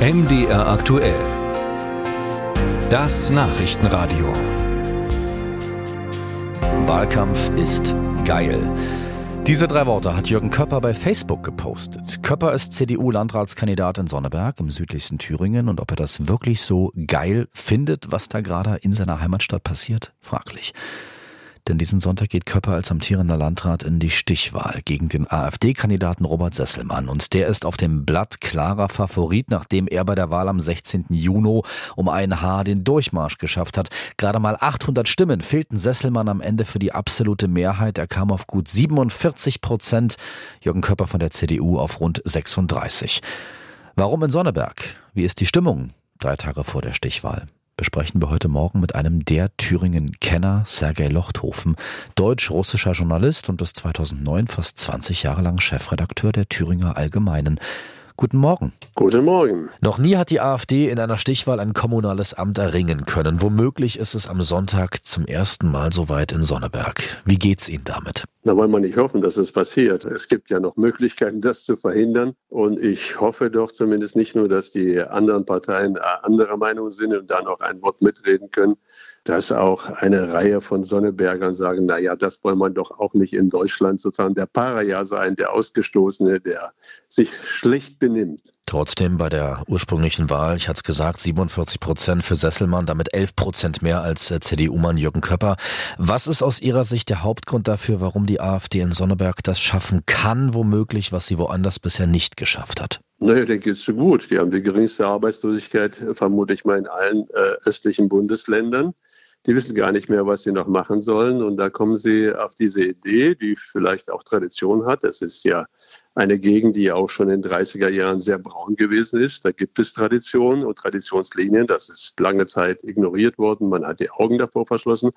MDR aktuell. Das Nachrichtenradio. Wahlkampf ist geil. Diese drei Worte hat Jürgen Köpper bei Facebook gepostet. Köpper ist CDU-Landratskandidat in Sonneberg im südlichsten Thüringen und ob er das wirklich so geil findet, was da gerade in seiner Heimatstadt passiert, fraglich. Denn diesen Sonntag geht Köpper als amtierender Landrat in die Stichwahl gegen den AfD-Kandidaten Robert Sesselmann. Und der ist auf dem Blatt klarer Favorit, nachdem er bei der Wahl am 16. Juni um ein Haar den Durchmarsch geschafft hat. Gerade mal 800 Stimmen fehlten Sesselmann am Ende für die absolute Mehrheit. Er kam auf gut 47 Prozent. Jürgen Köpper von der CDU auf rund 36. Warum in Sonneberg? Wie ist die Stimmung drei Tage vor der Stichwahl? Besprechen wir heute Morgen mit einem der Thüringen-Kenner, Sergei Lochthofen, deutsch-russischer Journalist und bis 2009 fast 20 Jahre lang Chefredakteur der Thüringer Allgemeinen. Guten Morgen. Guten Morgen. Noch nie hat die AfD in einer Stichwahl ein kommunales Amt erringen können. Womöglich ist es am Sonntag zum ersten Mal soweit in Sonneberg. Wie geht's Ihnen damit? Da wollen wir nicht hoffen, dass es passiert. Es gibt ja noch Möglichkeiten, das zu verhindern. Und ich hoffe doch zumindest nicht nur, dass die anderen Parteien anderer Meinung sind und da noch ein Wort mitreden können, dass auch eine Reihe von Sonnebergern sagen, na ja, das wollen wir doch auch nicht in Deutschland sozusagen der Paraja sein, der Ausgestoßene, der sich schlecht benimmt. Trotzdem bei der ursprünglichen Wahl, ich hatte es gesagt, 47 Prozent für Sesselmann, damit 11 Prozent mehr als äh, CDU-Mann Jürgen Köpper. Was ist aus Ihrer Sicht der Hauptgrund dafür, warum die AfD in Sonneberg das schaffen kann, womöglich, was sie woanders bisher nicht geschafft hat? Naja, denen geht es so gut. Die haben die geringste Arbeitslosigkeit, vermute ich mal, in allen äh, östlichen Bundesländern. Die wissen gar nicht mehr, was sie noch machen sollen. Und da kommen sie auf diese Idee, die vielleicht auch Tradition hat. Es ist ja eine Gegend, die auch schon in den 30er Jahren sehr braun gewesen ist. Da gibt es Traditionen und Traditionslinien. Das ist lange Zeit ignoriert worden. Man hat die Augen davor verschlossen.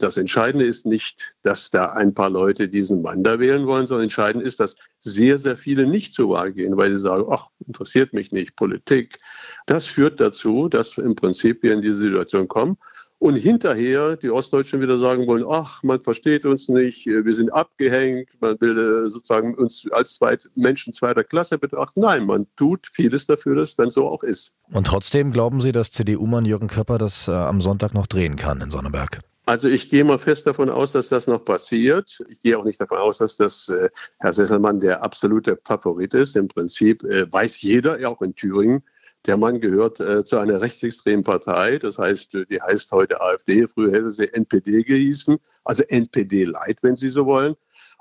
Das Entscheidende ist nicht, dass da ein paar Leute diesen Mann da wählen wollen, sondern entscheidend ist, dass sehr, sehr viele nicht zur Wahl gehen, weil sie sagen, ach, interessiert mich nicht, Politik. Das führt dazu, dass im Prinzip wir in diese Situation kommen und hinterher die Ostdeutschen wieder sagen wollen, ach, man versteht uns nicht, wir sind abgehängt, man will äh, sozusagen uns als zweit Menschen zweiter Klasse betrachten. Nein, man tut vieles dafür, dass es dann so auch ist. Und trotzdem glauben Sie, dass CDU-Mann Jürgen Köpper das äh, am Sonntag noch drehen kann in Sonneberg? Also ich gehe mal fest davon aus, dass das noch passiert. Ich gehe auch nicht davon aus, dass das äh, Herr Sesselmann der absolute Favorit ist. Im Prinzip äh, weiß jeder, auch in Thüringen, der Mann gehört äh, zu einer rechtsextremen Partei. Das heißt, äh, die heißt heute AfD. Früher hätte sie NPD gehießen. Also NPD Light, wenn Sie so wollen.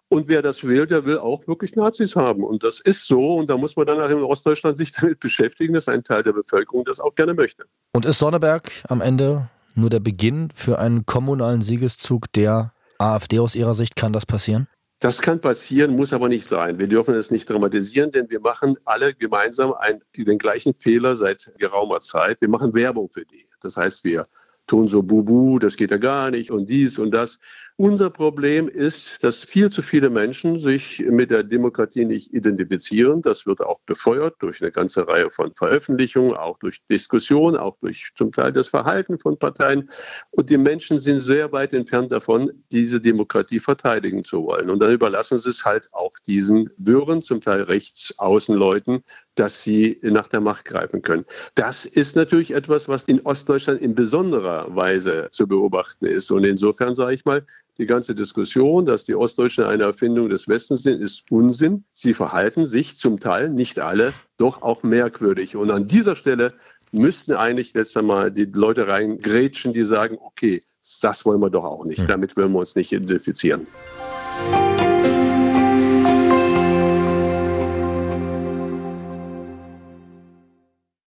Und wer das will, der will auch wirklich Nazis haben. Und das ist so. Und da muss man dann in Ostdeutschland sich damit beschäftigen, dass ein Teil der Bevölkerung das auch gerne möchte. Und ist Sonneberg am Ende nur der Beginn für einen kommunalen Siegeszug der AfD aus Ihrer Sicht? Kann das passieren? Das kann passieren, muss aber nicht sein. Wir dürfen es nicht dramatisieren, denn wir machen alle gemeinsam einen, den gleichen Fehler seit geraumer Zeit. Wir machen Werbung für die. Das heißt, wir tun so Bubu, das geht ja gar nicht und dies und das. Unser Problem ist, dass viel zu viele Menschen sich mit der Demokratie nicht identifizieren. Das wird auch befeuert durch eine ganze Reihe von Veröffentlichungen, auch durch Diskussionen, auch durch zum Teil das Verhalten von Parteien. Und die Menschen sind sehr weit entfernt davon, diese Demokratie verteidigen zu wollen. Und dann überlassen sie es halt auch diesen Wirren, zum Teil Rechtsaußenleuten, dass sie nach der Macht greifen können. Das ist natürlich etwas, was in Ostdeutschland in besonderer Weise zu beobachten ist. Und insofern sage ich mal, die ganze Diskussion, dass die Ostdeutschen eine Erfindung des Westens sind, ist Unsinn. Sie verhalten sich zum Teil, nicht alle, doch auch merkwürdig. Und an dieser Stelle müssten eigentlich letztes Mal die Leute reingrätschen, die sagen, okay, das wollen wir doch auch nicht. Hm. Damit wollen wir uns nicht identifizieren.